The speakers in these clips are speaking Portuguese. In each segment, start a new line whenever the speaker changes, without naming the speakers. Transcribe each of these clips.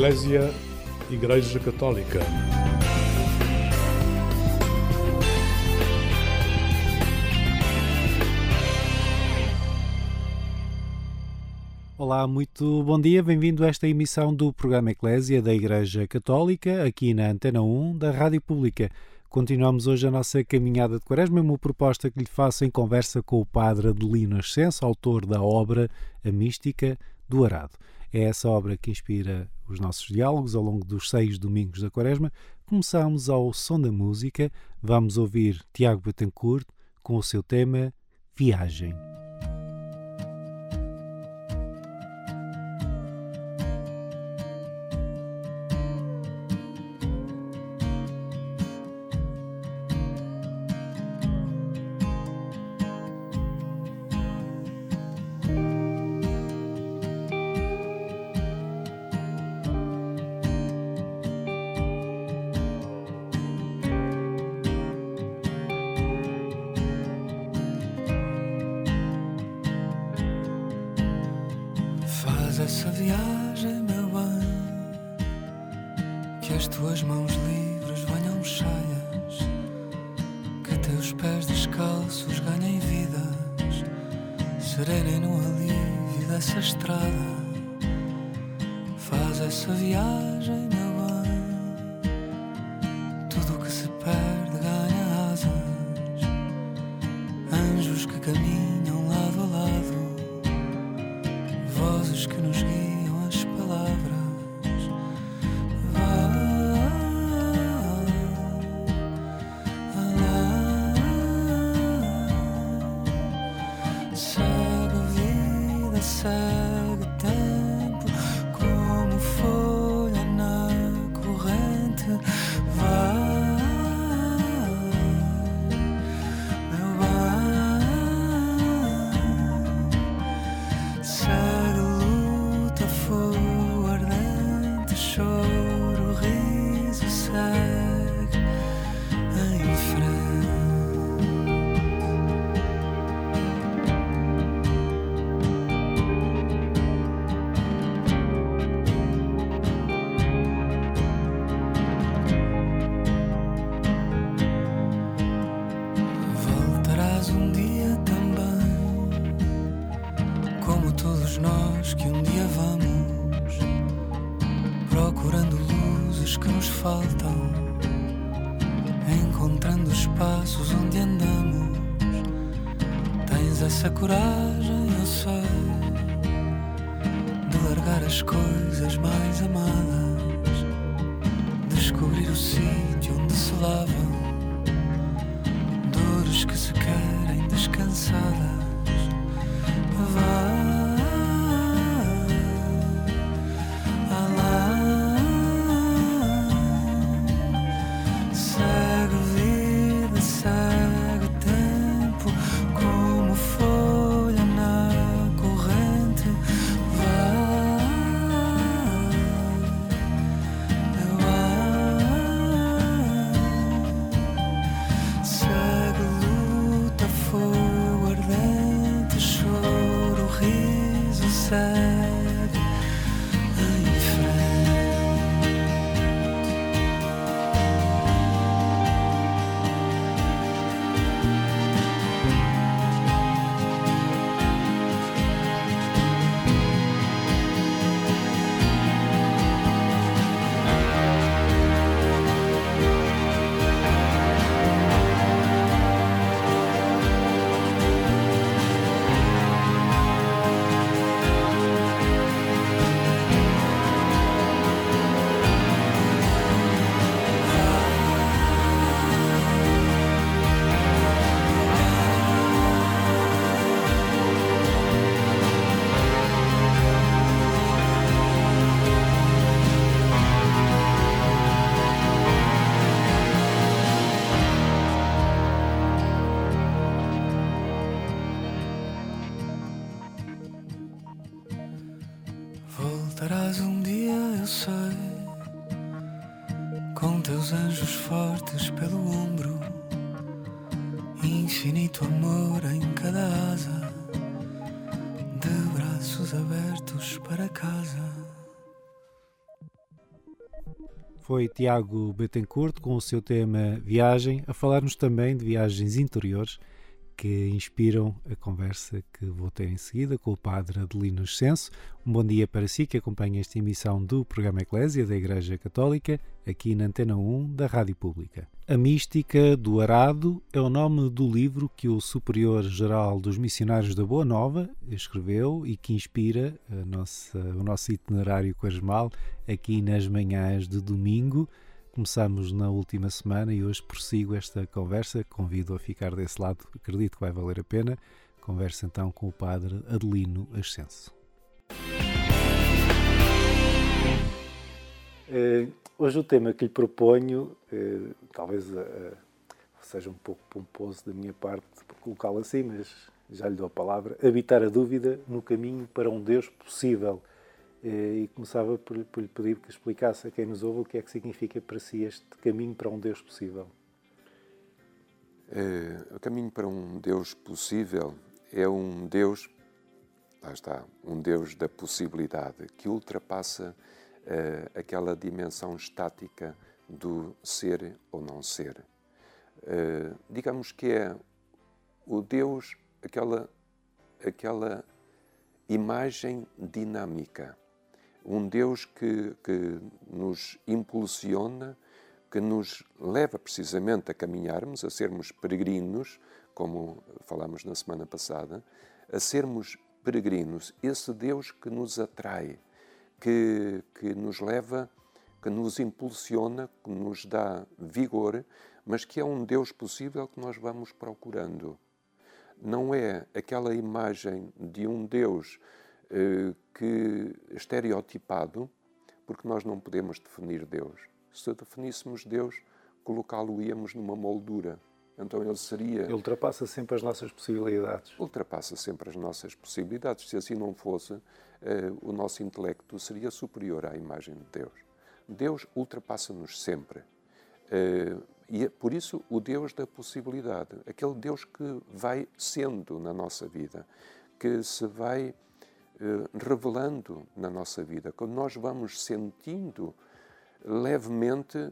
Eclésia Igreja Católica.
Olá, muito bom dia, bem-vindo a esta emissão do programa Eclésia da Igreja Católica, aqui na Antena 1 da Rádio Pública. Continuamos hoje a nossa caminhada de quaresma, uma proposta que lhe faço em conversa com o padre Adelino Ascenso, autor da obra A Mística do Arado. É essa obra que inspira os nossos diálogos ao longo dos seis domingos da quaresma. Começamos ao som da música, vamos ouvir Tiago Betancourt com o seu tema Viagem.
Estrada. Faz essa viagem, essa coragem, eu sei, de largar as coisas mais amadas, descobrir o sítio onde se lavam dores que se querem descansadas. Vai infinito amor em cada asa, de braços abertos para casa.
foi Tiago Betancourt com o seu tema Viagem, a falar-nos também de viagens interiores que inspiram a conversa que vou ter em seguida com o Padre Adelino Ascenso. Um bom dia para si que acompanha esta emissão do programa Eclésia da Igreja Católica, aqui na Antena 1 da Rádio Pública. A Mística do Arado é o nome do livro que o Superior Geral dos Missionários da Boa Nova escreveu e que inspira nossa, o nosso itinerário quaresmal aqui nas manhãs de domingo. Começamos na última semana e hoje prossigo esta conversa. Convido a ficar desse lado, acredito que vai valer a pena. Conversa então com o Padre Adelino Ascenso. Uh, hoje o tema que lhe proponho, uh, talvez uh, seja um pouco pomposo da minha parte colocá-lo assim, mas já lhe dou a palavra, habitar a dúvida no caminho para um Deus possível. Eh, e começava por, por lhe pedir que explicasse a quem nos ouve o que é que significa para si este caminho para um Deus possível.
É, o caminho para um Deus possível é um Deus, lá está, um Deus da possibilidade, que ultrapassa é, aquela dimensão estática do ser ou não ser. Digamos que é o Deus, aquela, aquela imagem dinâmica um Deus que, que nos impulsiona, que nos leva precisamente a caminharmos, a sermos peregrinos, como falámos na semana passada, a sermos peregrinos, esse Deus que nos atrai, que, que nos leva, que nos impulsiona, que nos dá vigor, mas que é um Deus possível que nós vamos procurando. Não é aquela imagem de um Deus que estereotipado, porque nós não podemos definir Deus. Se definíssemos Deus, colocá-lo-íamos numa moldura. Então ele seria. Ele
ultrapassa sempre as nossas possibilidades.
Ultrapassa sempre as nossas possibilidades. Se assim não fosse, eh, o nosso intelecto seria superior à imagem de Deus. Deus ultrapassa-nos sempre. Eh, e é por isso o Deus da possibilidade, aquele Deus que vai sendo na nossa vida, que se vai eh, revelando na nossa vida, quando nós vamos sentindo levemente,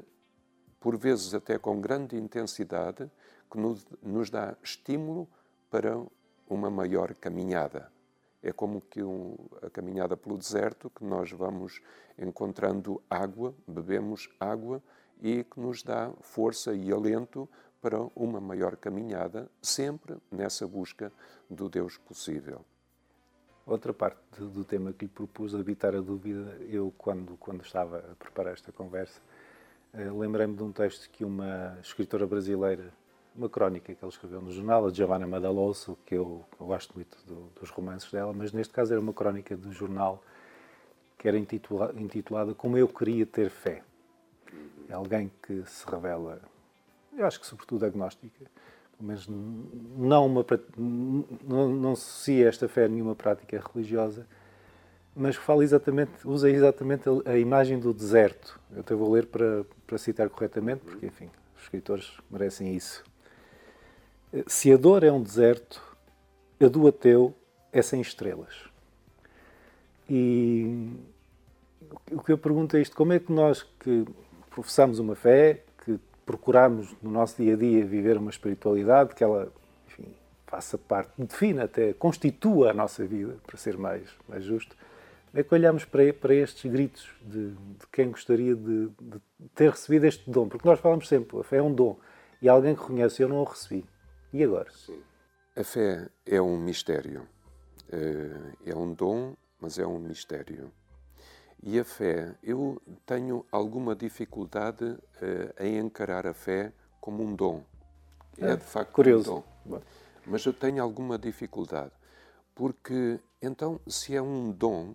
por vezes até com grande intensidade, que nos dá estímulo para uma maior caminhada. É como que um, a caminhada pelo deserto, que nós vamos encontrando água, bebemos água e que nos dá força e alento para uma maior caminhada, sempre nessa busca do Deus possível.
Outra parte do tema que lhe propus, habitar a dúvida, eu, quando, quando estava a preparar esta conversa, eh, lembrei-me de um texto que uma escritora brasileira, uma crónica que ela escreveu no jornal, a Giovanna Madalosso, que eu, eu gosto muito do, dos romances dela, mas neste caso era uma crónica do jornal que era intitula, intitulada Como Eu Queria Ter Fé. É alguém que se revela, eu acho que sobretudo agnóstica, mas não, uma, não, não associa esta fé a nenhuma prática religiosa, mas fala exatamente, usa exatamente a, a imagem do deserto. Eu até vou ler para, para citar corretamente, porque, enfim, os escritores merecem isso. Se a dor é um deserto, a do ateu é sem estrelas. E o que eu pergunto é isto: como é que nós que professamos uma fé, procurarmos no nosso dia a dia viver uma espiritualidade que ela enfim, faça parte, defina até, constitua a nossa vida, para ser mais, mais justo, é que olhamos para, para estes gritos de, de quem gostaria de, de, ter recebido este dom. Porque nós falamos sempre, a fé é um dom. E alguém que reconhece, eu não o recebi. E agora? Sim.
A fé é um mistério. Eh, é um dom, mas é um mistério. E a fé, eu tenho alguma dificuldade uh, em encarar a fé como um dom.
É, é de facto curioso.
um dom. Mas eu tenho alguma dificuldade. Porque, então, se é um dom,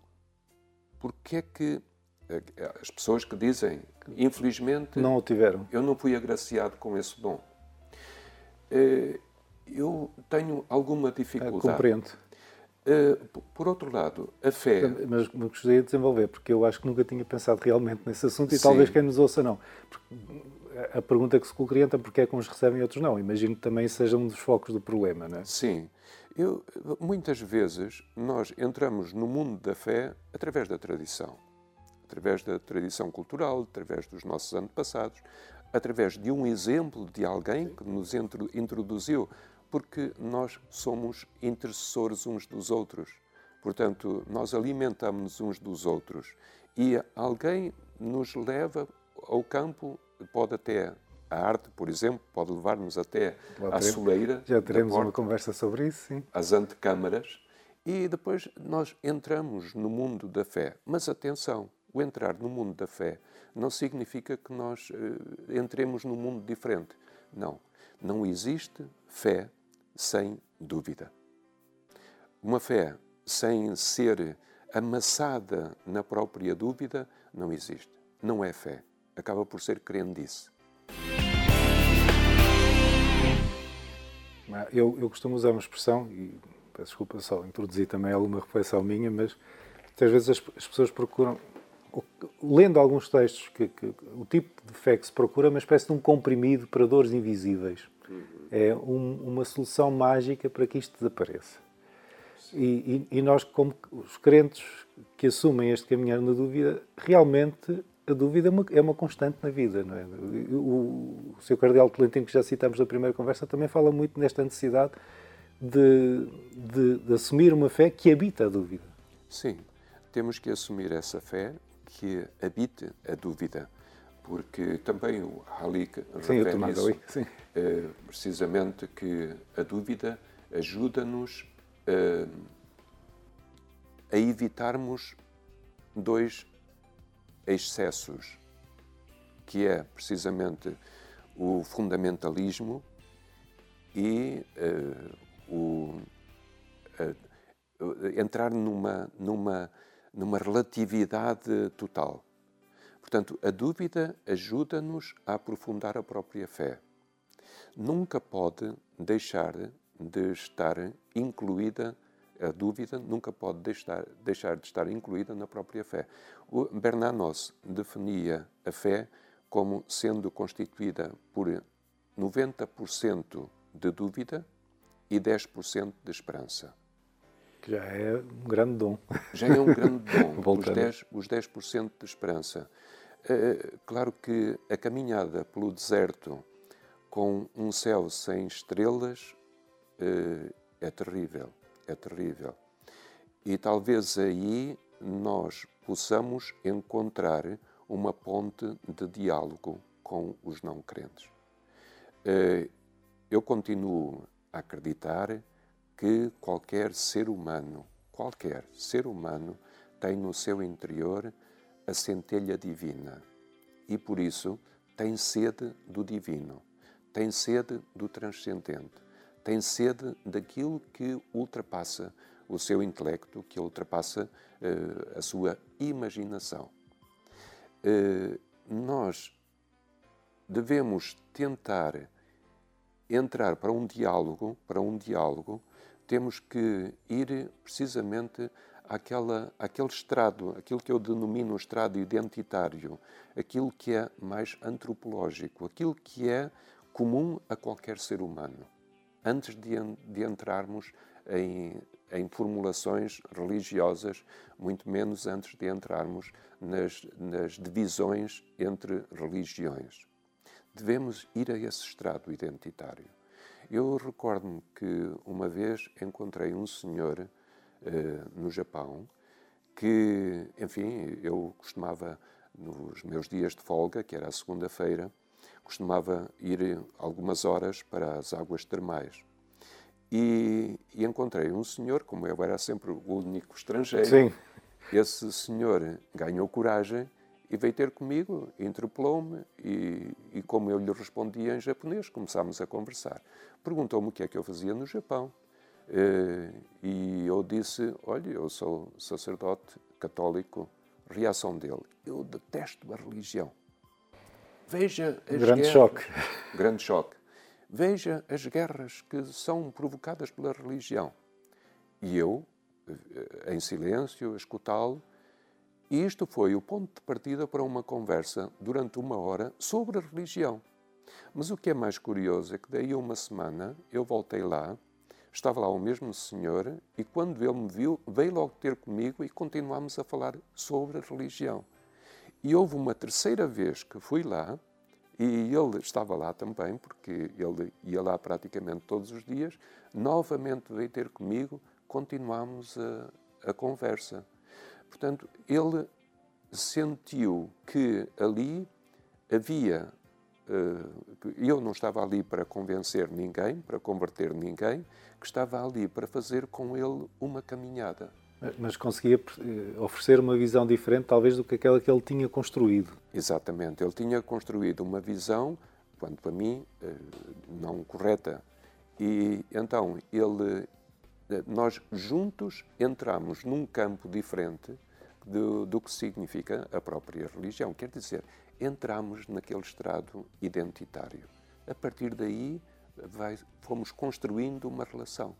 que é que eh, as pessoas que dizem, infelizmente,
não o tiveram.
Eu não fui agraciado com esse dom. Eh, eu tenho alguma dificuldade.
compreendo.
Uh, por outro lado, a fé.
Mas me gostaria de desenvolver, porque eu acho que nunca tinha pensado realmente nesse assunto e Sim. talvez quem nos ouça não. Porque a pergunta que se colocaria então, porque é que uns recebem e outros não? Imagino que também seja um dos focos do problema, não é?
Sim. Eu, muitas vezes nós entramos no mundo da fé através da tradição. Através da tradição cultural, através dos nossos antepassados, através de um exemplo de alguém que nos introduziu, porque nós somos intercessores uns dos outros. Portanto, nós alimentamos uns dos outros e alguém nos leva ao campo, pode até a arte, por exemplo, pode levar-nos até à soleira.
Já teremos porta, uma conversa sobre isso, sim.
Às antecâmaras. E depois nós entramos no mundo da fé. Mas atenção, o entrar no mundo da fé não significa que nós uh, entremos num mundo diferente. Não. Não existe fé sem dúvida. Uma fé sem ser amassada na própria dúvida não existe. Não é fé. Acaba por ser crendice.
Eu, eu costumo usar uma expressão, e peço desculpa só introduzir também alguma reflexão minha, mas muitas vezes as, as pessoas procuram, lendo alguns textos, que, que, o tipo de fé que se procura é uma espécie de um comprimido para dores invisíveis. Uhum. É um, uma solução mágica para que isto desapareça. E, e, e, nós, como os crentes que assumem este caminhar na dúvida, realmente a dúvida é uma, é uma constante na vida. Não é? O, o Sr. Cardeal Tolentino, que já citamos na primeira conversa, também fala muito nesta necessidade de, de, de, assumir uma fé que habita a dúvida.
Sim, temos que assumir essa fé que habite a dúvida, porque também o Halik refere isso, sim. Eh, precisamente que a dúvida ajuda-nos uh, a evitarmos dois excessos, que é precisamente o fundamentalismo e uh, o, entrar numa, numa, numa relatividade total. Portanto, a dúvida ajuda-nos a aprofundar a própria fé. Nunca pode deixar de estar incluída, a dúvida nunca pode deixar, deixar de estar incluída na própria fé. O Bernanos definia a fé como sendo constituída por 90% de dúvida e 10% de esperança.
Que já é um grande dom.
Já é um grande dom, os 10%, os 10 de esperança. É, claro que a caminhada pelo deserto com um céu sem estrelas eh, é terrível, é terrível. E talvez aí nós possamos encontrar uma ponte de diálogo com os não crentes. Eh, eu continuo a acreditar que qualquer ser humano, qualquer ser humano, tem no seu interior a centelha divina e por isso tem sede do divino, tem sede do transcendente tem sede daquilo que ultrapassa o seu intelecto, que ultrapassa uh, a sua imaginação. Uh, nós devemos tentar entrar para um diálogo, para um diálogo, temos que ir precisamente àquela, àquele estrado, aquilo que eu denomino estrado identitário, aquilo que é mais antropológico, aquilo que é comum a qualquer ser humano antes de, de entrarmos em, em, formulações religiosas, muito menos antes de entrarmos nas, nas divisões entre religiões. Devemos ir a esse estrado identitário. Eu recordo-me que uma vez encontrei um senhor eh, no Japão que, enfim, eu costumava, nos meus dias de folga, que era a segunda-feira, costumava ir algumas horas para as águas termais. E, e, encontrei um senhor, como eu era sempre o único estrangeiro, Sim. esse senhor ganhou coragem e veio ter comigo, interpelou-me e, e, como eu lhe respondia em japonês, começámos a conversar. Perguntou-me o que é que eu fazia no Japão. Eh, e eu disse, olha, eu sou sacerdote católico. Reação dele, eu detesto a religião. Veja as
Grande
guerras.
choque.
Grande choque. Veja as guerras que são provocadas pela religião. E eu, eh, em silêncio, a escutá-lo, e isto foi o ponto de partida para uma conversa durante uma hora sobre a religião. Mas o que é mais curioso é que daí a uma semana eu voltei lá, estava lá o mesmo senhor, e quando ele me viu, veio logo ter comigo e continuámos a falar sobre a religião. E houve uma terceira vez que fui lá, e ele estava lá também, porque ele ia lá praticamente todos os dias, novamente veio ter comigo, continuámos a, a conversa. Portanto, ele sentiu que ali havia. Uh, eu não estava ali para convencer ninguém, para converter ninguém, que estava ali para fazer com ele uma caminhada.
Mas conseguia eh, oferecer uma visão diferente, talvez, do que aquela que ele tinha construído.
Exatamente. Ele tinha construído uma visão, quanto para mim, eh, não correta. E então ele, nós juntos entramos num campo diferente do, do que significa a própria religião. Quer dizer, entramos naquele estrado identitário. A partir daí, vai, fomos construindo uma relação.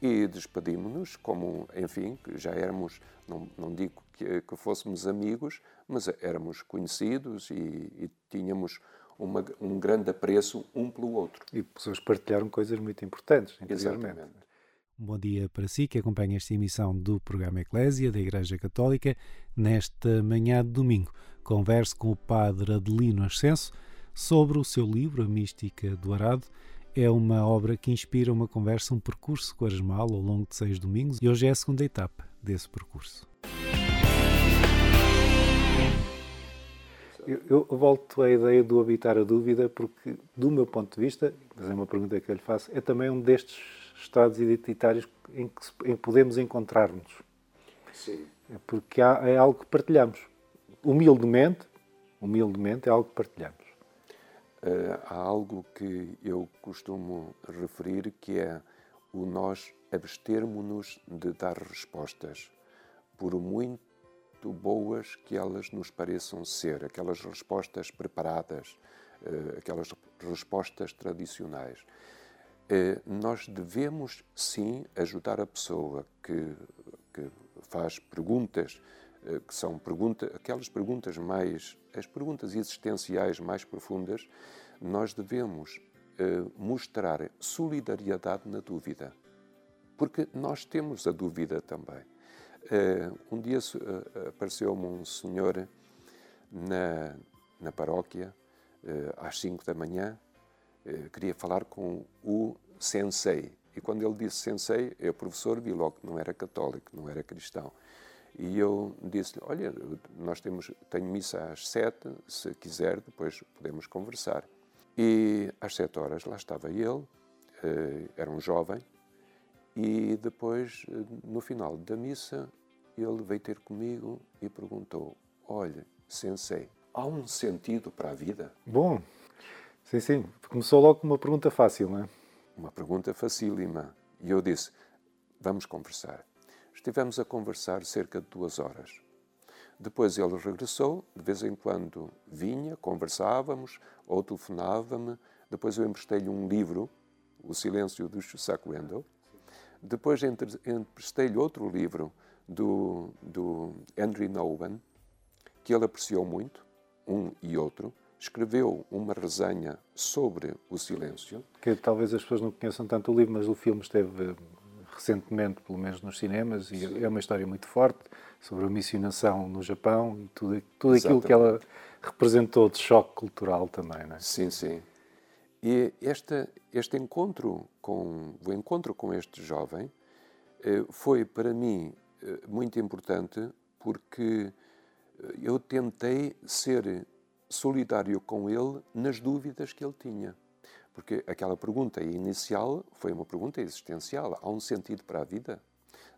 E despedimos-nos como, enfim, já éramos, não, não digo que, que, fôssemos amigos, mas éramos conhecidos e, e tínhamos uma, um grande apreço um pelo outro.
E pessoas partilharam coisas muito importantes,
Exatamente.
Um bom dia para si que acompanha esta emissão do programa Eclésia da Igreja Católica nesta manhã de domingo. Converso com o padre Adelino Ascenso sobre o seu livro A Mística do Arado. É uma obra que inspira uma conversa, um percurso quaresmal ao longo de seis domingos e hoje é a segunda etapa desse percurso. Eu, eu, volto à ideia do habitar a dúvida porque, do meu ponto de vista, mas é uma pergunta que eu lhe faço, é também um destes estados identitários em que, em que podemos encontrar-nos.
Sim.
É porque há, é algo que partilhamos. Humildemente, humildemente é algo que partilhamos.
Uh, há algo que eu costumo referir que é o nós abstermos-nos de dar respostas, por muito boas que elas nos pareçam ser, aquelas respostas preparadas, uh, aquelas respostas tradicionais. Eh, nós devemos sim ajudar a pessoa que, que faz perguntas eh, que são pergunta, aquelas perguntas mais, as perguntas existenciais mais profundas, nós devemos eh, mostrar solidariedade na dúvida, porque nós temos a dúvida também. um dia apareceu-me um senhor na, na paróquia às 5 da manhã eh, queria falar com o sensei. E quando ele disse sensei, eu, professor, vi logo que não era católico, não era cristão. E eu disse-lhe, olha, nós temos, tenho missa às sete, se quiser, depois podemos conversar. E às sete horas lá estava ele, eh, era um jovem, e depois, eh, no final da missa, ele veio ter comigo e perguntou, olha, sensei, há um sentido para a vida?
Bom, Sim, sim. Começou logo com uma pergunta fácil, não é?
Uma pergunta facílima. E eu disse: vamos conversar. Estivemos a conversar cerca de duas horas. Depois ele regressou, de vez em quando vinha, conversávamos, ou telefonava-me. Depois eu emprestei-lhe um livro, O Silêncio do Chusaku Endo. Depois emprestei-lhe outro livro do, do Andrew Nowen, que ele apreciou muito, um e outro escreveu uma resenha sobre o silêncio.
Que talvez as pessoas não conheçam tanto o livro, mas o filme esteve eh, recentemente, pelo menos nos cinemas, e Sim. é uma história muito forte sobre a missionação no Japão e tudo, tudo aquilo que ela representou de choque cultural também, não é?
Sim, sim. E este, este encontro com o encontro com este jovem eh, foi para mim eh, muito importante porque eu tentei ser solidário com ele nas dúvidas que ele tinha. Porque aquela pergunta inicial foi uma pergunta existencial. Há um sentido para a vida?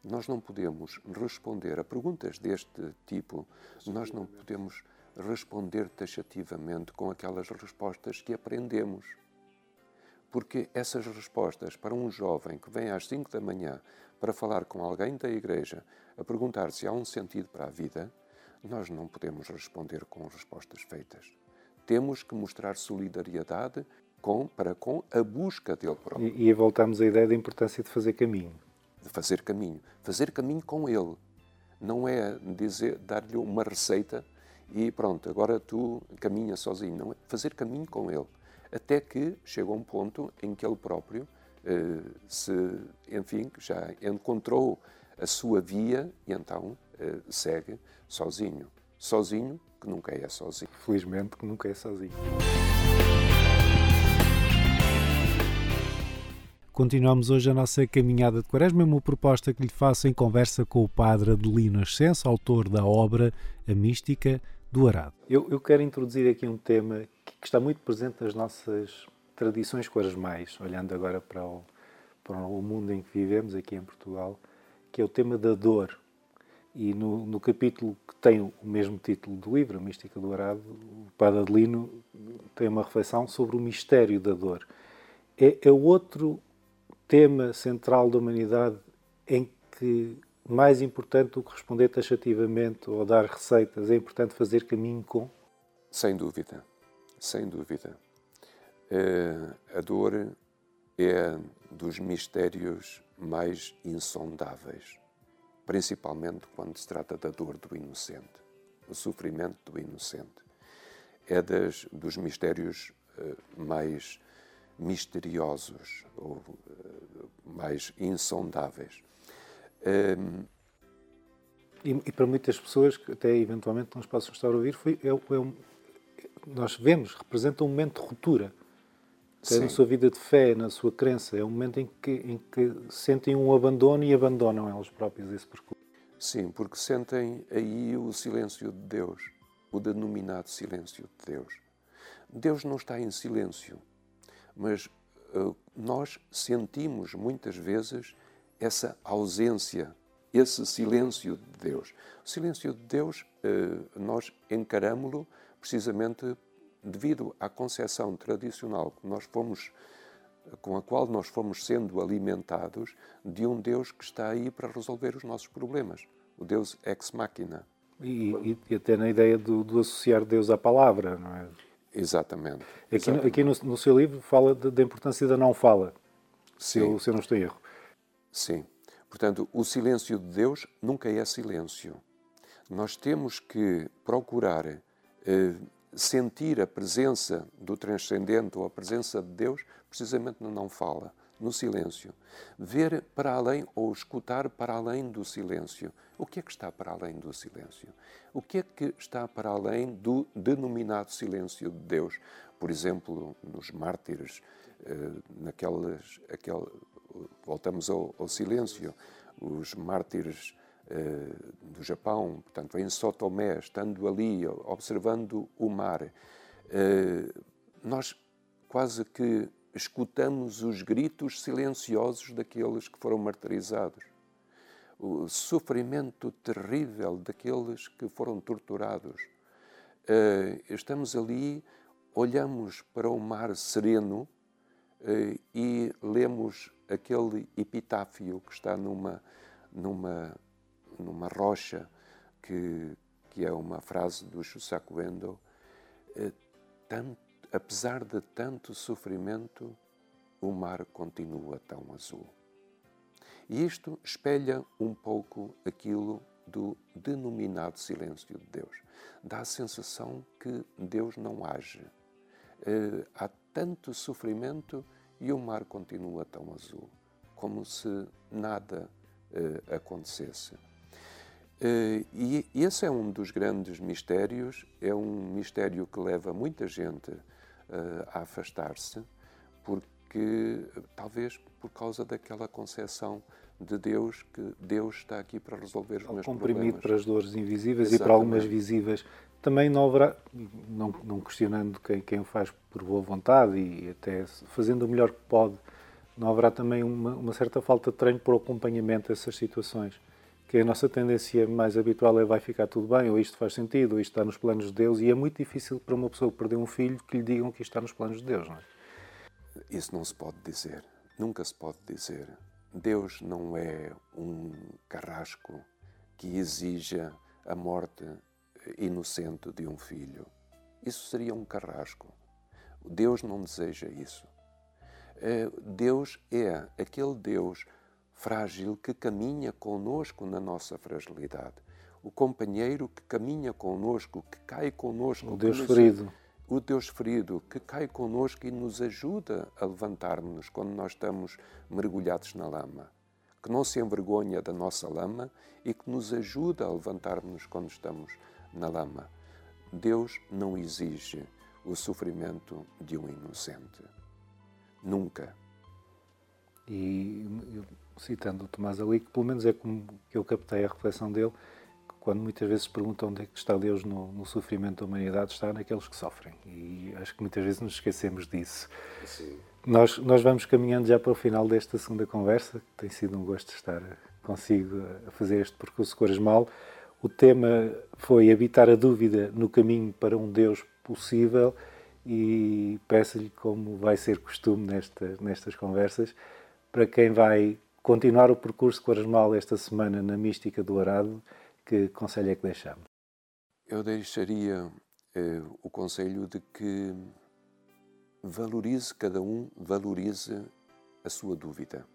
Nós não podemos responder a perguntas deste tipo, nós não podemos responder taxativamente com aquelas respostas que aprendemos. Porque essas respostas para um jovem que vem às 5 da manhã para falar com alguém da igreja, a perguntar se há um sentido para a vida, nós não podemos responder com respostas feitas. Temos que mostrar solidariedade com, para com a busca dele próprio.
E, e voltamos à ideia da importância de fazer caminho.
De fazer caminho. Fazer caminho com ele. Não é dizer, dar-lhe uma receita e pronto, agora tu caminha sozinho. Não é fazer caminho com ele. Até que chega um ponto em que ele próprio eh, se, enfim, já encontrou a sua via e então segue sozinho. sozinho, que nunca é sozinho.
Felizmente que nunca é sozinho. Continuamos hoje a nossa caminhada de quaresma, uma proposta que lhe faço em conversa com o padre Adelino Ascenso, autor da obra A Mística do Arado. Eu, eu quero introduzir aqui um tema que, que, está muito presente nas nossas tradições quaresmais, olhando agora para o, para o mundo em que vivemos, aqui em Portugal, que é o tema da dor. E no, no capítulo que tem o mesmo título do livro, A Mística do Arado, o padre Adelino tem uma reflexão sobre o mistério da dor. É, é outro tema central da humanidade em que, mais importante do que responder taxativamente ou dar receitas, é importante fazer caminho com?
Sem dúvida, sem dúvida. Uh, a dor é dos mistérios mais insondáveis, principalmente quando se trata da dor do inocente, o sofrimento do inocente. É das, dos mistérios uh, mais misteriosos ou uh, mais insondáveis. Um,
e, e, para muitas pessoas que até eventualmente nos possam estar a ouvir, foi, é, é um, nós vemos, representa um momento de ruptura. Até na sua vida de fé, na sua crença. É um momento em que, em que sentem um abandono e abandonam elas próprias esse percurso.
Sim, porque sentem aí o silêncio de Deus, o denominado silêncio de Deus. Deus não está em silêncio mas uh, nós sentimos muitas vezes essa ausência, esse silêncio de Deus. O silêncio de Deus, uh, nós encaramos-lo precisamente devido à concepção tradicional que nós fomos com a qual nós fomos sendo alimentados de um Deus que está aí para resolver os nossos problemas, o Deus ex machina.
E, e, e até na ideia do, do associar Deus à palavra, não é?
Exatamente.
Aqui,
Exatamente.
aqui no, no, seu livro fala da importância da não fala, se eu, se eu não estou em erro.
Sim. Portanto, o silêncio de Deus nunca é silêncio. Nós temos que procurar eh, sentir a presença do transcendente ou a presença de Deus precisamente no não fala, no silêncio. Ver para além ou escutar para além do silêncio. O que é que está para além do silêncio? O que é que está para além do denominado silêncio de Deus? Por exemplo, nos mártires, eh, naquelas, aquel, voltamos ao, ao silêncio, os mártires do Japão, portanto, em Sotomé, estando ali, observando o mar, eh, nós quase que escutamos os gritos silenciosos daqueles que foram martirizados o sofrimento terrível daqueles que foram torturados. Uh, estamos ali, olhamos para o mar sereno e lemos aquele epitáfio que está numa, numa, numa rocha, que, que é uma frase do Shusaku Endo. Uh, tanto, apesar de tanto sofrimento, o mar continua tão azul. E isto espelha um pouco aquilo do denominado silêncio de Deus. Dá a sensação que Deus não age. Uh, há tanto sofrimento e o mar continua tão azul, como se nada uh, acontecesse. Uh, e esse é um dos grandes mistérios, é um mistério que leva muita gente a afastar-se, porque talvez por causa daquela concepção de Deus, que Deus está aqui para resolver os meus
comprimido para as dores invisíveis Exatamente. e para algumas visíveis. Também não haverá, não, não questionando quem, quem o faz por boa vontade e até fazendo o melhor que pode, não haverá também uma, uma certa falta de treino por acompanhamento dessas situações. Que a nossa tendência mais habitual é vai ficar tudo bem, ou isto faz sentido, ou isto está nos planos de Deus, e é muito difícil para uma pessoa perder um filho que lhe digam que isto está nos planos de Deus, não é?
Isso não se pode dizer, nunca se pode dizer. Deus não é um carrasco que exija a morte inocente de um filho. Isso seria um carrasco. Deus não deseja isso. Eh, Deus é aquele Deus frágil que caminha conosco na nossa fragilidade. O companheiro que caminha conosco, que cai conosco.
O Deus ferido
o Deus ferido que cai conosco e nos ajuda a levantar-nos quando nós estamos mergulhados na lama, que não se envergonha da nossa lama e que nos ajuda a levantar-nos quando estamos na lama. Deus não exige o sofrimento de um inocente. Nunca.
E eu, citando o Tomás Ali, que pelo menos é como que eu captei a reflexão dele, quando muitas vezes perguntam onde é que está Deus no, no, sofrimento da humanidade, está naqueles que sofrem. E acho que muitas vezes nos esquecemos disso. Sim. Nós, nós vamos caminhando já para o final desta segunda conversa, que tem sido um gosto estar consigo a fazer este percurso Coresmal. O tema foi habitar a dúvida no caminho para um Deus possível e peço-lhe, como vai ser costume nesta, nestas conversas, para quem vai continuar o percurso quaresmal esta semana na mística do Arado, que conselho é que deixamos?
Eu deixaria eh, o conselho de que valorize, cada um valorize a sua dúvida.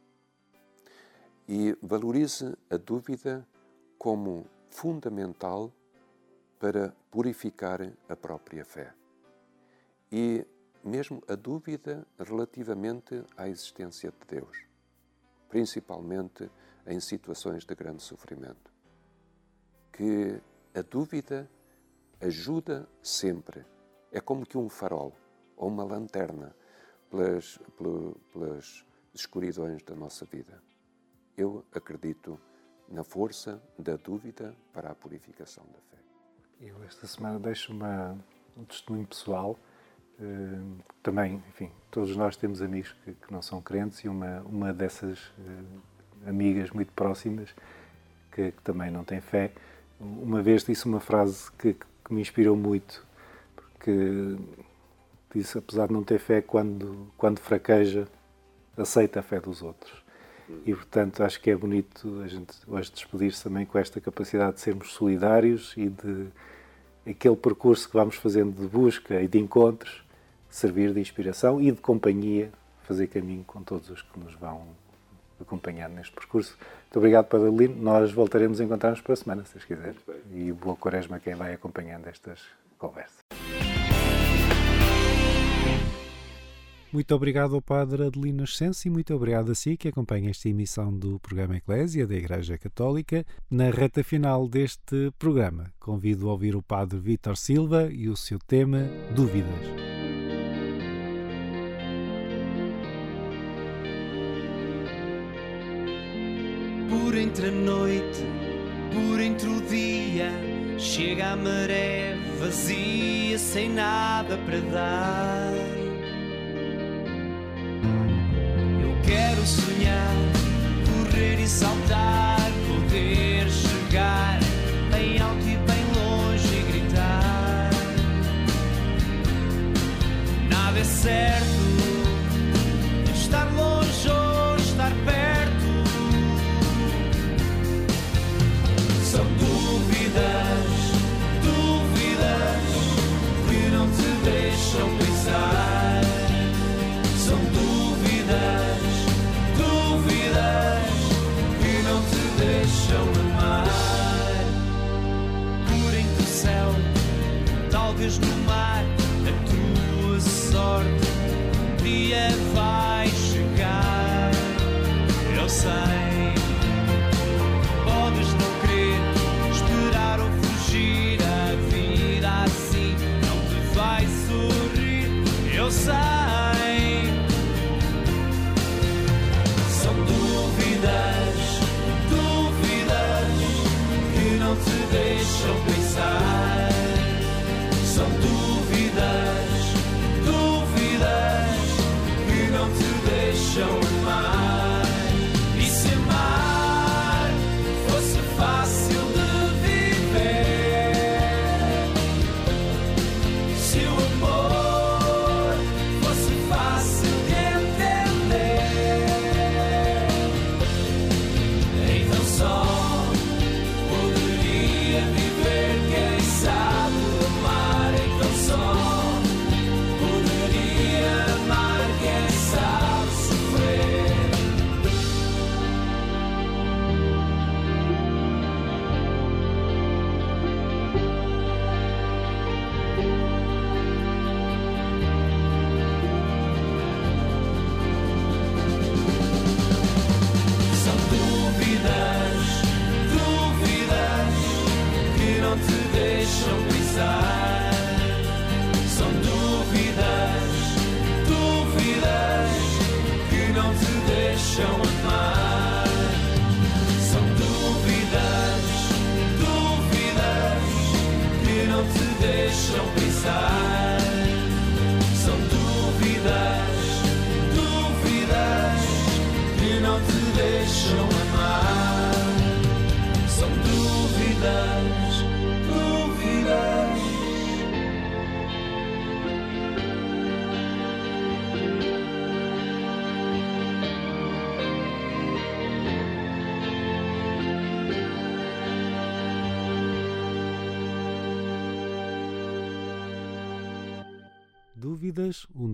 E valorize a dúvida como fundamental para purificar a própria fé. E mesmo a dúvida relativamente à existência de Deus, principalmente em situações de grande sofrimento. Que a dúvida ajuda sempre. É como que um farol ou uma lanterna pelas, pelas escuridões da nossa vida. Eu acredito na força da dúvida para a purificação da fé.
Eu esta semana deixo uma, um testemunho pessoal. Uh, também, enfim, todos nós temos amigos que, que, não são crentes e uma, uma dessas uh, amigas muito próximas que, que, também não tem fé, uma vez disse uma frase que, que me inspirou muito, porque disse, apesar de não ter fé, quando, quando fraqueja, aceita a fé dos outros. E, portanto, acho que é bonito a gente hoje despedir-se também com esta capacidade de sermos solidários e de aquele percurso que vamos fazendo de busca e de encontros servir de inspiração e de companhia, fazer caminho com todos os que nos vão acompanhando neste percurso. Muito obrigado, Padre Lino. Nós voltaremos a encontrar-nos para a semana, se quiser. E boa quaresma a quem vai acompanhando estas conversas. Muito obrigado ao Padre Adelino Nascença e muito obrigado a si que acompanha esta emissão do programa Eclésia da Igreja Católica. Na reta final deste programa, convido a ouvir o Padre Vítor Silva e o seu tema Dúvidas.
Por entre a noite, por entre o dia, chega a maré vazia, sem nada para dar. quero sonhar, correr e saltar,
shall be.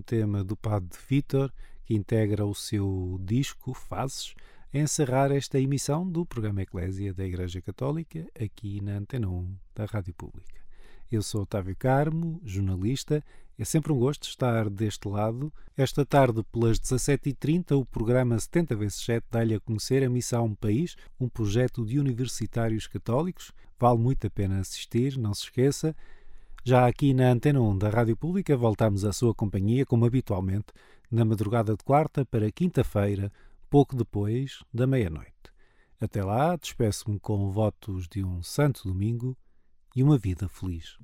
Tema do Padre Vítor, que integra o seu disco Fases, a encerrar esta emissão do programa Eclésia da Igreja Católica, aqui na Antena 1 da Rádio Pública. Eu sou Otávio Carmo, jornalista. É sempre um gosto estar deste lado. Esta tarde, pelas 17h30, o programa 70 vezes 7 dá-lhe a conhecer a Missão País, um projeto de universitários católicos. Vale muito a pena assistir, não se esqueça. Já aqui na Antena 1 da Rádio Pública, voltamos à sua companhia, como habitualmente, na madrugada de quarta para quinta-feira, pouco depois da meia-noite. Até lá, despeço-me com votos de um santo domingo e uma vida feliz.